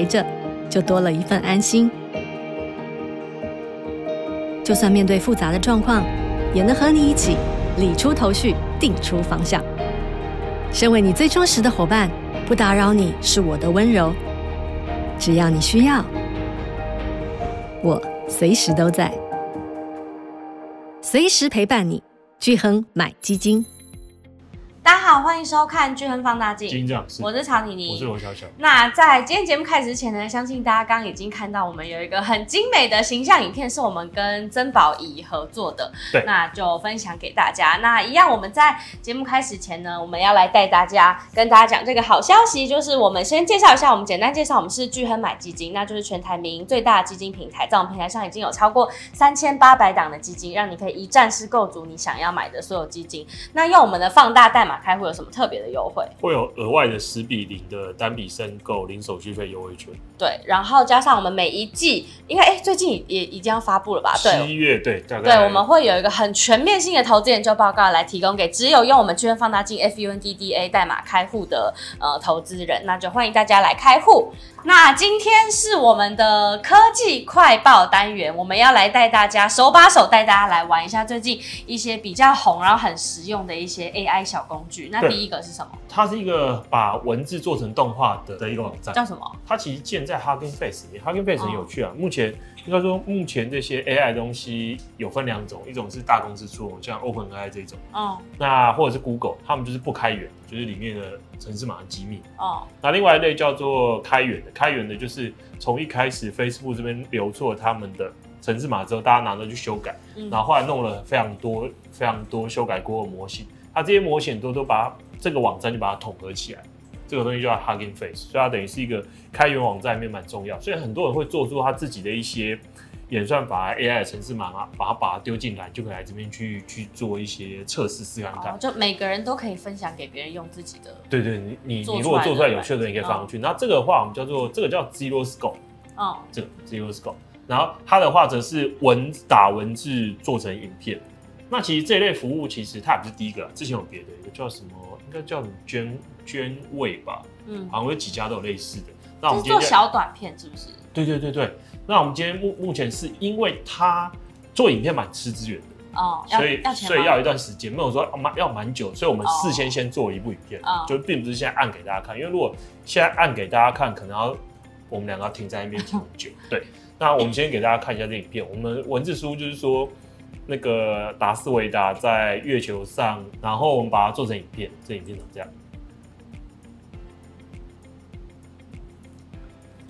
陪着，就多了一份安心。就算面对复杂的状况，也能和你一起理出头绪，定出方向。身为你最忠实的伙伴，不打扰你是我的温柔。只要你需要，我随时都在，随时陪伴你。巨亨买基金。大家好，欢迎收看巨亨放大镜。我是曹妮妮，我是罗小小。那在今天节目开始之前呢，相信大家刚刚已经看到我们有一个很精美的形象影片，是我们跟曾宝仪合作的。对，那就分享给大家。那一样，我们在节目开始前呢，我们要来带大家跟大家讲这个好消息，就是我们先介绍一下，我们简单介绍，我们是聚亨买基金，那就是全台民营最大的基金平台，在我们平台上已经有超过三千八百档的基金，让你可以一站式购足你想要买的所有基金。那用我们的放大代码开户有什么特别？的优惠会有额外的十比零的单笔申购零手续费优惠券，对，然后加上我们每一季，应该哎最近也已经要发布了吧？对，七月对，大概对，我们会有一个很全面性的投资研究报告来提供给只有用我们巨亨放大镜 FUNDDA 代码开户的呃投资人，那就欢迎大家来开户。那今天是我们的科技快报单元，我们要来带大家手把手带大家来玩一下最近一些比较红然后很实用的一些 AI 小工具。那第一个是什么？它是一个把文字做成动画的的一个网站，叫什么？它其实建在 Hugging Face 里面，Hugging Face 很有趣啊。哦、目前应该说，目前这些 AI 东西有分两种，一种是大公司出，像 OpenAI 这种，哦，那或者是 Google，他们就是不开源，就是里面的程式码的机密，哦。那另外一类叫做开源的，开源的就是从一开始 Facebook 这边留错他们的程式码之后，大家拿着去修改，嗯、然后后来弄了非常多非常多修改过的模型，它这些模型都都把这个网站就把它统合起来，这个东西叫 Hugging Face，所以它等于是一个开源网站里面蛮重要，所以很多人会做出他自己的一些。演算法 AI 的程式码啊，把它把它丢进来，就可以来这边去去做一些测试试看看。就每个人都可以分享给别人用自己的。对对，你你你如果做出来有趣的，你可以放上去。那这个的话，我们叫做这个叫 Zero Scope。哦。这个 Zero Scope，然后它的话则是文打文字做成影片。那其实这一类服务其实它也不是第一个，之前有别的，一个叫什么，应该叫捐捐位吧？嗯，好像有几家都有类似的。那我们做小短片是不是？对对对对。那我们今天目目前是因为它做影片蛮吃资源的哦，所以所以要一段时间，没有说蛮要蛮久，所以我们事先先做一部影片，哦、就并不是现在按给大家看，因为如果现在按给大家看，可能要我们两个要停在那边停很久。对，那我们先给大家看一下这影片，我们文字书就是说那个达斯维达在月球上，然后我们把它做成影片，这影片长这样。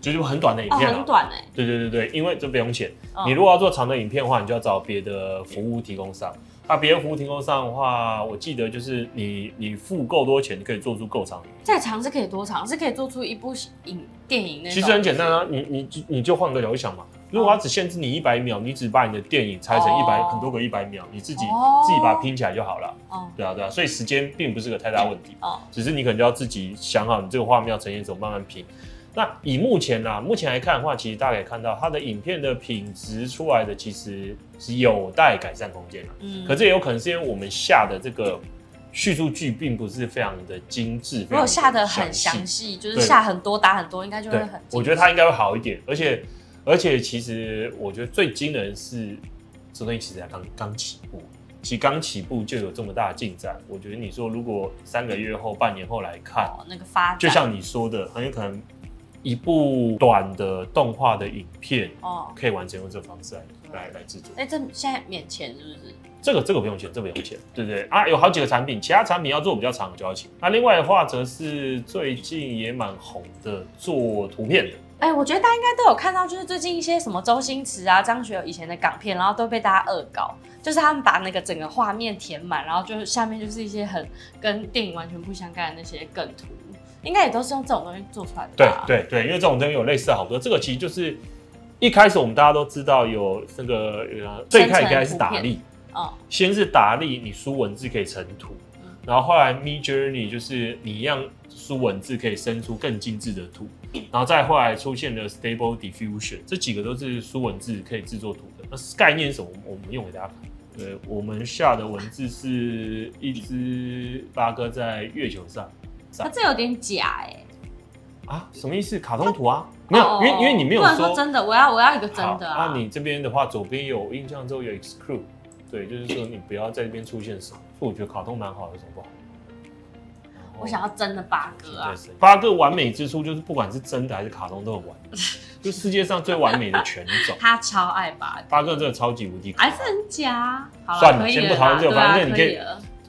就是很短的影片，哦，很短哎。对对对对，因为这不用钱。哦、你如果要做长的影片的话，你就要找别的服务提供商。那别的服务提供商的话，我记得就是你你付够多钱，你可以做出够长。再长是可以多长？是可以做出一部影电影那。其实很简单啊，你你你就换个角度想嘛。如果它只限制你一百秒，你只把你的电影拆成一百、哦、很多个一百秒，你自己、哦、自己把它拼起来就好了。哦，对啊对啊，所以时间并不是个太大问题。哦，只是你可能就要自己想好你这个画面要呈现怎么慢慢拼。那以目前呢、啊，目前来看的话，其实大家可以看到它的影片的品质出来的其实是有待改善空间的。嗯，可这也有可能是因为我们下的这个叙述句并不是非常的精致。如果下的很详细，就是下很多打很多，应该就会很。我觉得它应该会好一点。而且，而且其实我觉得最惊人是，这东西其实才刚刚起步。其实刚起步就有这么大的进展。我觉得你说如果三个月后、半年后来看，哦、那个发展，就像你说的，很有可能。一部短的动画的影片哦，可以完全用这个方式来、嗯、来来制作。哎、欸，这现在免钱是不是？这个这个不用钱，这个不用钱，对不对，对啊？有好几个产品，其他产品要做比较长就要钱。那另外的话，则是最近也蛮红的做图片的。哎、欸，我觉得大家应该都有看到，就是最近一些什么周星驰啊、张学友以前的港片，然后都被大家恶搞，就是他们把那个整个画面填满，然后就是下面就是一些很跟电影完全不相干的那些梗图。应该也都是用这种东西做出来的。对对对，因为这种东西有类似的好多。这个其实就是一开始我们大家都知道有那个呃，最开始应该是达利，哦，先是达利，你输文字可以成图，嗯、然后后来 Midjourney 就是你一样输文字可以生出更精致的图，然后再后来出现了 Stable Diffusion，这几个都是输文字可以制作图的。那概念是什么？我们用给大家看。对，我们下的文字是一只八哥在月球上。它这有点假哎、欸，啊，什么意思？卡通图啊？没有，因为因为你没有说，说真的，我要我要一个真的啊。那你这边的话，左边有印象中有 exclude，对，就是说你不要在这边出现什么。所以我觉得卡通蛮好的，有什么不好？我想要真的八哥啊！八哥完美之处就是不管是真的还是卡通都很完美，就世界上最完美的犬种。他超爱八哥，八哥真的超级无敌。还是很假？算了，先不讨论这个，反正你可以。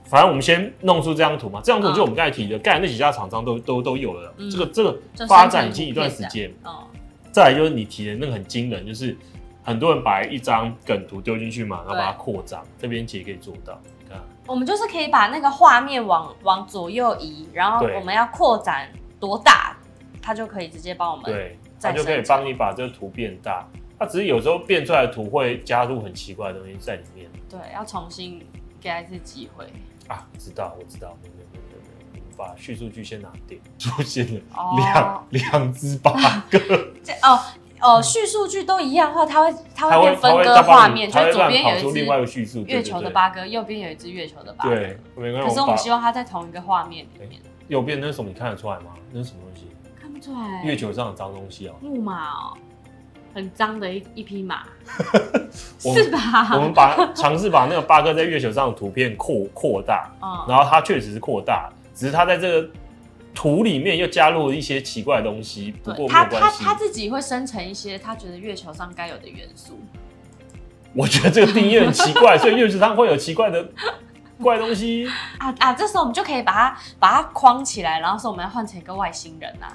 反正我们先弄出这张图嘛，这张图就我们刚才提的，刚才那几家厂商都都都有了。这个这个发展已经一段时间。哦。再来就是你提的那个很惊人，就是很多人把一张梗图丢进去嘛，然后把它扩张，这边其实可以做到。你看，我们就是可以把那个画面往往左右移，然后我们要扩展多大，它就可以直接帮我们。对，它就可以帮你把这个图变大。它只是有时候变出来的图会加入很奇怪的东西在里面。对，要重新给他一次机会。啊，知道，我知道，没有没有没有没有，把叙述句先拿掉，出现了两两只八哥。这哦哦，叙述句都一样的话，它会它会变分割画面，就左边有一只月球的八哥，右边有一只月球的八哥。对，没关系。可是我们希望它在同一个画面里面。右边那是什么？你看得出来吗？那是什么东西？看不出来。月球上的脏东西哦。木马哦。很脏的一一匹马，是吧？我们把尝试把那个八哥在月球上的图片扩扩大，嗯，然后它确实是扩大，只是它在这个图里面又加入了一些奇怪的东西。不过没有关系，他他自己会生成一些他觉得月球上该有的元素。我觉得这个定义很奇怪，所以月球上会有奇怪的怪东西 啊啊！这时候我们就可以把它把它框起来，然后说我们要换成一个外星人啊。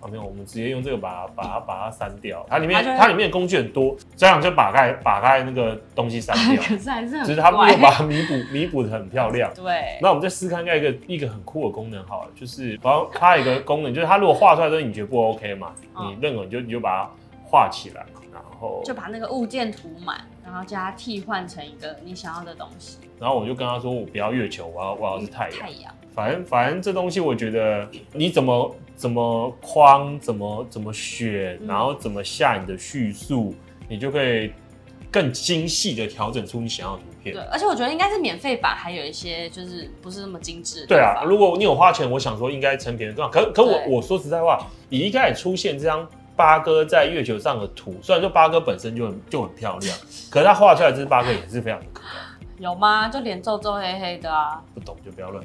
啊，没有，我们直接用这个把它把它把它删掉。它里面它里面的工具很多，这样就把开把开那个东西删掉。可是还是很，只是他们又把它弥补弥补的很漂亮。对。那我们再试看看一个一个很酷的功能，好了，就是然后它有一个功能，就是它如果画出来的东西你觉得不 OK 嘛，你认可你就你就把它画起来，然后就把那个物件涂满，然后将它替换成一个你想要的东西。然后我就跟他说，我不要月球，我要我要是太阳。太阳。反正反正这东西，我觉得你怎么怎么框，怎么怎么选，然后怎么下你的叙述，你就可以更精细的调整出你想要的图片。对，而且我觉得应该是免费版，还有一些就是不是那么精致。对啊，如果你有花钱，我想说应该成品的更好。可可我我说实在话，你一开始出现这张八哥在月球上的图，虽然说八哥本身就很就很漂亮，可是他画出来这只八哥也是非常的可爱。有吗？就脸皱皱黑黑的啊！不懂就不要乱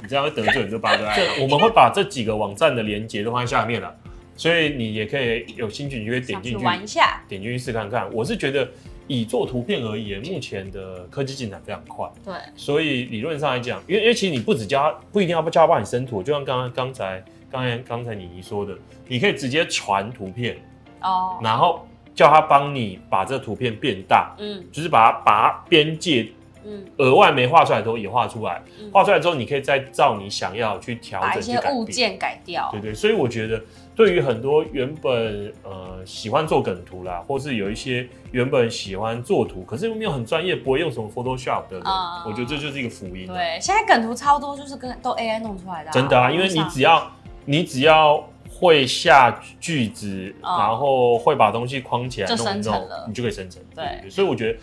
你这样会得罪很多八哥。这我们会把这几个网站的连接都放在下面了，所以你也可以有兴趣，你就可以点进去玩一下，点进去试看看。我是觉得以做图片而言，目前的科技进展非常快。对，所以理论上来讲，因为因为其实你不只加，不一定要教他帮你生图，就像刚刚刚才刚才刚才妮妮说的，你可以直接传图片哦，然后。叫他帮你把这个图片变大，嗯，就是把它把它边界，嗯，额外没画出来的都也画出来，画、嗯、出来之后，你可以再照你想要去调整，把一些物件改掉，对，对对。所以我觉得，对于很多原本呃喜欢做梗图啦，或是有一些原本喜欢做图，可是又没有很专业，不会用什么 Photoshop 的人，嗯、我觉得这就是一个福音。对，现在梗图超多，就是跟都 AI 弄出来的、啊，真的啊，因为你只要你只要。会下句子，然后会把东西框起来，就生成了，你就可以生成。对，所以我觉得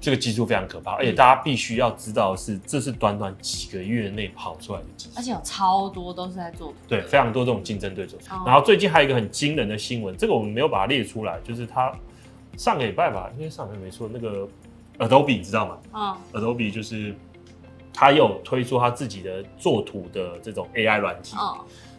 这个技术非常可怕，而且大家必须要知道的是，这是短短几个月内跑出来的技术，而且有超多都是在做图。对，非常多这种竞争对手。然后最近还有一个很惊人的新闻，这个我们没有把它列出来，就是他上个礼拜吧，应该上个礼拜没错，那个 Adobe 你知道吗？嗯，Adobe 就是他有推出他自己的做图的这种 AI 软体。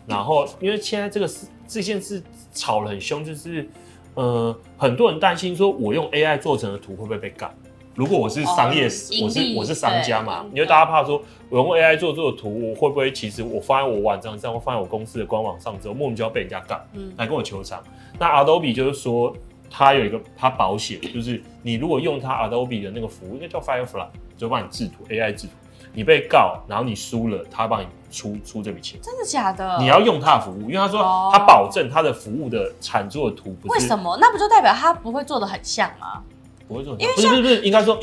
然后，因为现在这个事这件事吵得很凶，就是，呃，很多人担心说，我用 AI 做成的图会不会被干？如果我是商业，哦、我是我是商家嘛，因为大家怕说，我用 AI 做做的图，我会不会其实我放在我网站上，或放在我公司的官网上之后，莫名其妙被人家干，嗯，来跟我求偿。那 Adobe 就是说，它有一个它保险，就是你如果用它 Adobe 的那个服务，应该叫 Firefly，就帮你制图 AI 制图。你被告，然后你输了，他帮你出出这笔钱。真的假的？你要用他的服务，因为他说他保证他的服务的产出的图不是。为什么？那不就代表他不会做的很像吗？不会做很像，因为不是不是不是，应该说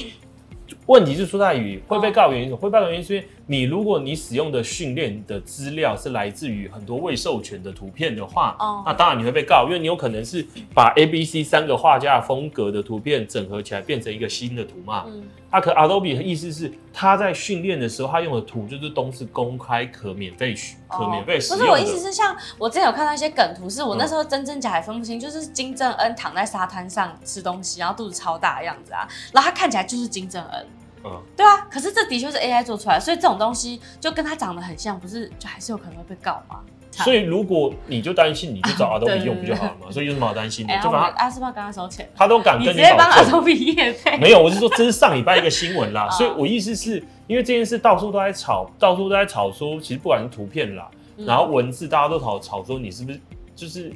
问题是出在于会被告原因，会被告原因是因为你如果你使用的训练的资料是来自于很多未授权的图片的话，哦，那当然你会被告，因为你有可能是把 A、B、C 三个画家风格的图片整合起来变成一个新的图嘛。嗯，啊，可 Adobe 的意思是他在训练的时候，他用的图就是都是公开可免费取、可免费使用的。不是我意思是，像我之前有看到一些梗图，是我那时候真真假还分不清，就是金正恩躺在沙滩上吃东西，然后肚子超大的样子啊，然后他看起来就是金正恩。嗯，对啊，可是这的确是 AI 做出来，所以这种东西就跟它长得很像，不是就还是有可能会被告吗？所以如果你就担心，你就找 Adobe 用不就好了嘛？所以有什么好担心的？就把他阿斯巴跟他收钱，他都敢跟你直接帮 Adobe。没有，我是说这是上礼拜一个新闻啦，所以我意思是因为这件事到处都在吵，到处都在吵说，其实不管是图片啦，然后文字，大家都吵吵说你是不是就是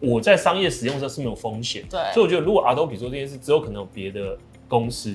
我在商业使用的时候是没有风险？对，所以我觉得如果 Adobe 做这件事，只有可能有别的。公司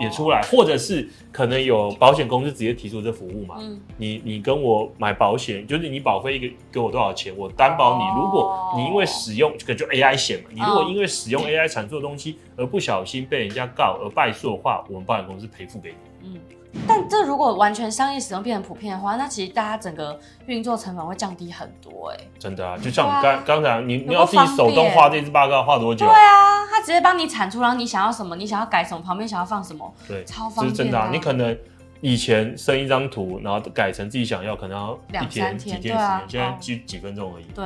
也出来，或者是可能有保险公司直接提出这服务嘛？嗯，你你跟我买保险，就是你保费一个给我多少钱，我担保你。如果你因为使用这个就 AI 险嘛，你如果因为使用 AI 产出的东西而不小心被人家告而败诉的话，我们保险公司赔付给你。嗯。但这如果完全商业使用变成普遍的话，那其实大家整个运作成本会降低很多哎、欸。真的啊，就像你刚刚才你你要自己手动画这支报告画多久？对啊，他直接帮你产出，然后你想要什么，你想要改什么，旁边想要放什么，对，超方便、啊。是真的啊，你可能以前生一张图，然后改成自己想要，可能要一天、几天时间，啊、现在几几分钟而已。对。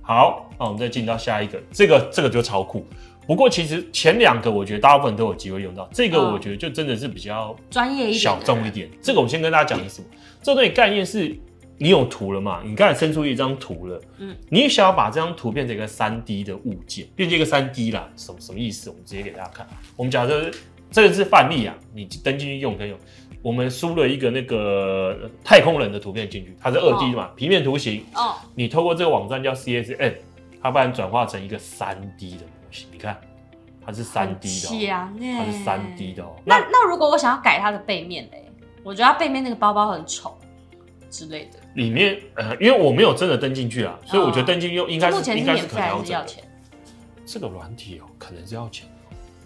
好，那我们再进到下一个，这个这个就超酷。不过其实前两个我觉得大部分都有机会用到，这个我觉得就真的是比较专业一点、小众一点。这个我先跟大家讲的是什么？这个东西概念是，你有图了嘛？你刚才伸出一张图了，嗯，你想要把这张图变成一个三 D 的物件，变成一个三 D 啦，什么什么意思？我们直接给大家看。我们假设这个是范例啊，你登进去用可以用。我们输了一个那个太空人的图片进去，它是二 D 的嘛，哦、平面图形。哦，你透过这个网站叫 CSN，它把你转化成一个三 D 的。你看，它是三 D 的，它是三 D 的哦。那那如果我想要改它的背面嘞？我觉得它背面那个包包很丑之类的。里面呃，因为我没有真的登进去啊，所以我觉得登进去用应该是应该是可能要钱。这个软体哦，可能是要钱，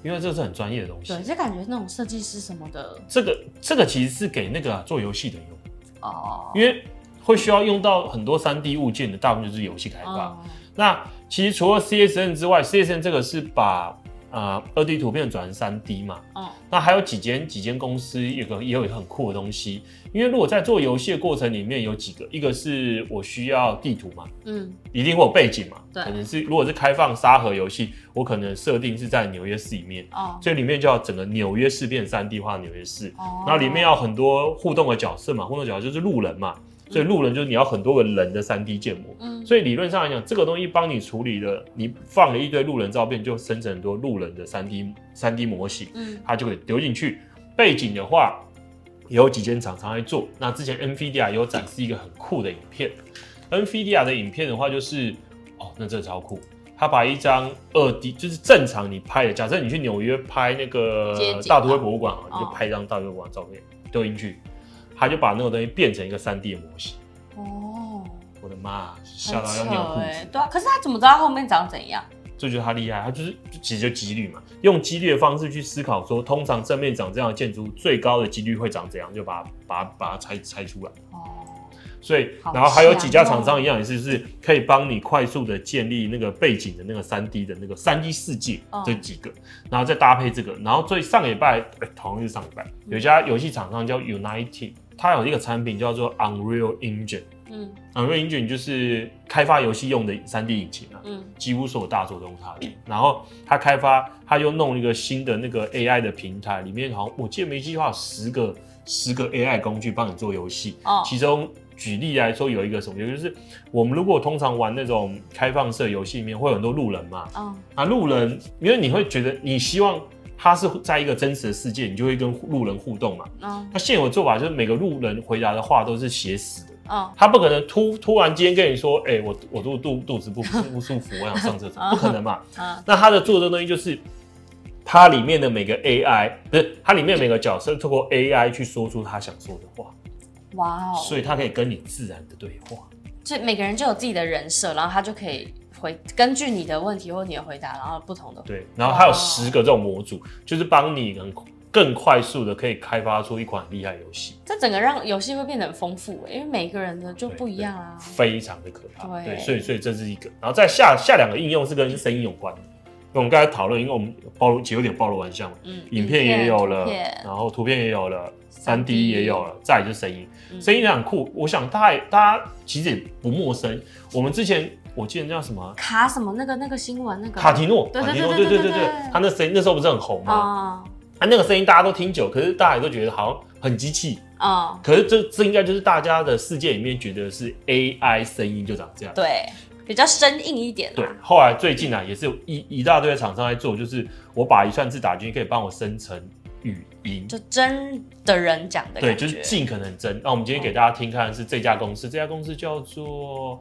因为这是很专业的东西。对，就感觉那种设计师什么的。这个这个其实是给那个做游戏的用哦，因为会需要用到很多三 D 物件的，大部分就是游戏开发。那其实除了 CSN 之外，CSN 这个是把呃二 D 图片转成三 D 嘛。嗯。那还有几间几间公司有个也有一个很酷的东西，因为如果在做游戏的过程里面有几个，一个是我需要地图嘛，嗯，一定会有背景嘛，对，可能是如果是开放沙盒游戏，我可能设定是在纽约市里面，哦，所以里面就要整个纽约市变三 D 化纽约市，哦，然后里面要很多互动的角色嘛，互动角色就是路人嘛。所以路人就是你要很多个人的三 D 建模，嗯，所以理论上来讲，这个东西帮你处理了，你放了一堆路人照片，就生成很多路人的三 D 三 D 模型，嗯，它就可以丢进去。背景的话，有几间厂商在做。那之前 NVIDIA 有展示一个很酷的影片，NVIDIA 的影片的话，就是哦，那真的超酷，他把一张二 D 就是正常你拍的，假设你去纽约拍那个大都会博物馆，你就拍一张大都会博物馆照片丢进去。他就把那个东西变成一个三 D 的模型。哦，我的妈，吓到要尿裤子。对啊，可是他怎么知道后面长怎样？这就是他厉害，他就是其实就几率嘛，用几率的方式去思考说，通常正面长这样的建筑，最高的几率会长怎样，就把它把它把它拆拆出来。哦。所以，然后还有几家厂商一样，也是是可以帮你快速的建立那个背景的那个三 D 的那个三 D 世界，这几个，然后再搭配这个，然后最上礼拜，哎，同样是上礼拜，有一家游戏厂商叫 United，它有一个产品叫做 Unreal Engine，嗯，Unreal Engine 就是开发游戏用的三 D 引擎啊，嗯，几乎所有大作都用它的。然后它开发，它又弄一个新的那个 AI 的平台，里面好像我记得没记错，有十个十个 AI 工具帮你做游戏，哦，其中。举例来说，有一个什么，也就是我们如果通常玩那种开放式游戏里面，会有很多路人嘛。嗯。啊，路人，因为你会觉得你希望他是在一个真实的世界，你就会跟路人互动嘛。嗯。他现有的做法就是每个路人回答的话都是写死的。嗯。他不可能突突然间跟你说，哎、欸，我我肚肚肚子不 不舒服，我想上厕所，不可能嘛。嗯。那他的做的东西就是，它里面的每个 AI 不是它里面每个角色透过 AI 去说出他想说的话。哇哦！所以他可以跟你自然的对话，就每个人就有自己的人设，然后他就可以回根据你的问题或你的回答，然后不同的对，然后还有十个这种模组，就是帮你能更快速的可以开发出一款厉害游戏。这整个让游戏会变得很丰富，因为每个人的就不一样啊，非常的可怕。对，对，所以所以这是一个，然后再下下两个应用是跟声音有关的。我们刚才讨论，因为我们暴露，其实有点暴露玩笑嘛。嗯，影片也有了，然后图片也有了，三 D 也有了，再就是声音，声音也很酷。我想大家大家其实也不陌生。我们之前我记得叫什么卡什么那个那个新闻那个卡提诺，卡提诺，对对对对对，他那声音那时候不是很红吗？他那个声音大家都听久，可是大家也都觉得好像很机器啊。可是这这应该就是大家的世界里面觉得是 AI 声音就长这样。对。比较生硬一点。对，后来最近啊，也是有一一大堆的厂商在做，就是我把一串字打进去，可以帮我生成语音，就真的人讲的。对，就是尽可能真。那我们今天给大家听看的是这家公司，这家公司叫做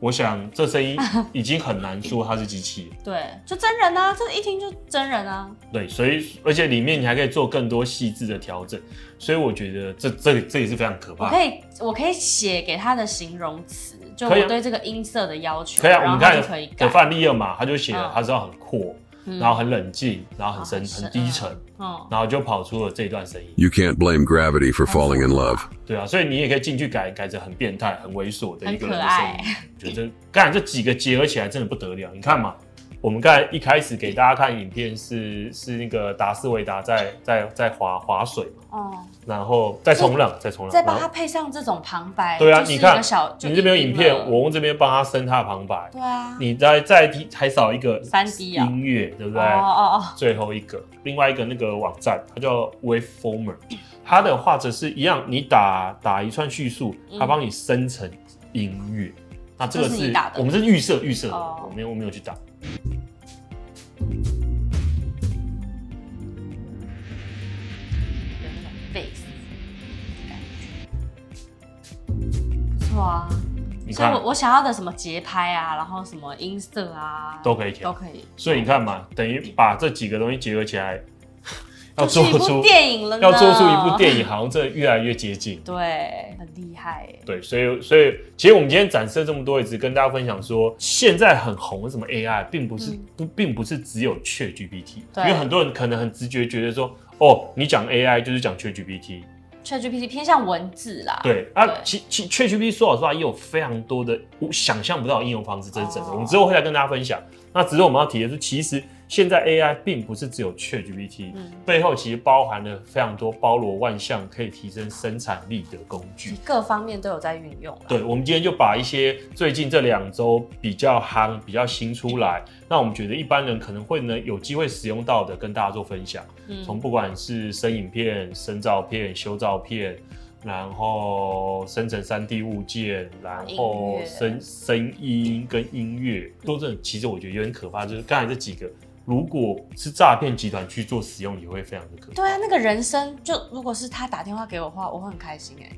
我想这声音已经很难说它是机器。对，就真人啊，这一听就真人啊。对，所以而且里面你还可以做更多细致的调整，所以我觉得这这这也是非常可怕的。我可以我可以写给他的形容词，就我对这个音色的要求。可以啊，我们看的范例二嘛，他就写了，他知道很阔。然后很冷静，然后很深、很低沉，然后就跑出了这段声音。You can't blame gravity for falling in love。对啊，所以你也可以进去改，改成很变态、很猥琐的一个人的声音。我觉得干这几个结合起来真的不得了，你看嘛。我们刚才一开始给大家看影片是是那个达斯维达在在在划划水嘛，哦，然后再冲浪，再冲浪，再帮它配上这种旁白，对啊，你看，你这边有影片，我用这边帮他升他的旁白，对啊，你再再提还少一个三 D 音乐，对不对？哦哦哦，最后一个，另外一个那个网站，它叫 Waveformer，它的画质是一样，你打打一串叙述，它帮你生成音乐，那这个是我们是预设预设的，我没有我没有去打。哇，你看我我想要的什么节拍啊，然后什么音色啊，都可以调，都可以。所以你看嘛，等于把这几个东西结合起来，要做出电影了，要做出一部电影，好像真的越来越接近。对，很厉害。对，所以所以其实我们今天展示了这么多，也只跟大家分享说，现在很红的什么 AI，并不是不并不是只有 ChatGPT，因为很多人可能很直觉觉得说，哦，你讲 AI 就是讲 ChatGPT。ChatGPT 偏向文字啦，对啊，其其 ChatGPT 说老实话也有非常多的想象不到的应用方式，这是真的。我们之后会来跟大家分享。那只是我们要提的是，其实现在 AI 并不是只有 ChatGPT，背后其实包含了非常多包罗万象可以提升生产力的工具，各方面都有在运用。对，我们今天就把一些最近这两周比较夯、比较新出来，那我们觉得一般人可能会呢有机会使用到的，跟大家做分享。从不管是生影片、生照片、修照片。然后生成三 D 物件，然后声声音跟音乐都真的，其实我觉得有点可怕。就是刚才这几个，如果是诈骗集团去做使用，也会非常的可怕。对啊，那个人生就如果是他打电话给我的话，我会很开心哎，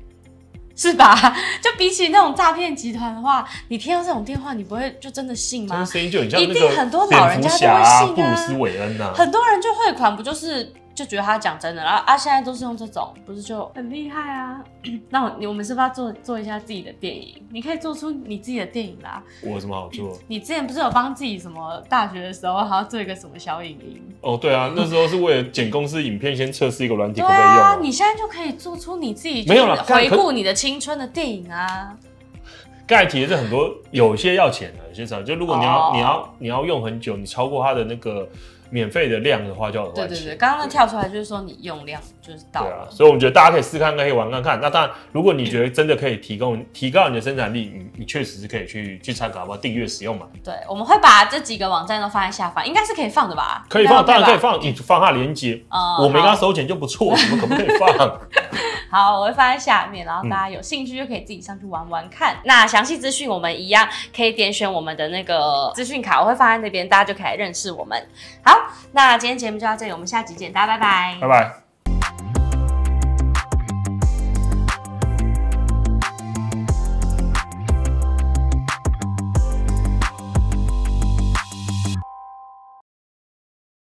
是吧？就比起那种诈骗集团的话，你听到这种电话，你不会就真的信吗？声音就很像那个一定很多老人家都会信啊，布鲁斯韦恩啊，很多人就汇款，不就是？就觉得他讲真的，然后啊，现在都是用这种，不是就很厉害啊？那我，我们是不是要做做一下自己的电影？你可以做出你自己的电影啦。我有什么好做？你之前不是有帮自己什么大学的时候，还要做一个什么小影音？哦，对啊，那时候是为了剪公司影片，先测试一个软体可不可以用。对啊，你现在就可以做出你自己没有了回顾你的青春的电影啊。刚才提的是很多，有些要钱的，有些少。就如果你要、哦、你要你要用很久，你超过它的那个。免费的量的话就要，对对对，刚刚那跳出来就是说你用量就是到啊，所以我们觉得大家可以试看看，可以玩看看。那当然，如果你觉得真的可以提供提高你的生产力，你你确实是可以去去参考，好不好？订阅使用嘛。对，我们会把这几个网站都放在下方，应该是可以放的吧？可以放，当然可以放，你放下连接。我没跟他收钱就不错，怎么可不可以放？好，我会放在下面，然后大家有兴趣就可以自己上去玩玩看。那详细资讯我们一样可以点选我们的那个资讯卡，我会放在那边，大家就可以来认识我们。好，那今天。节目就到这里，我们下集见，大家拜拜，拜拜。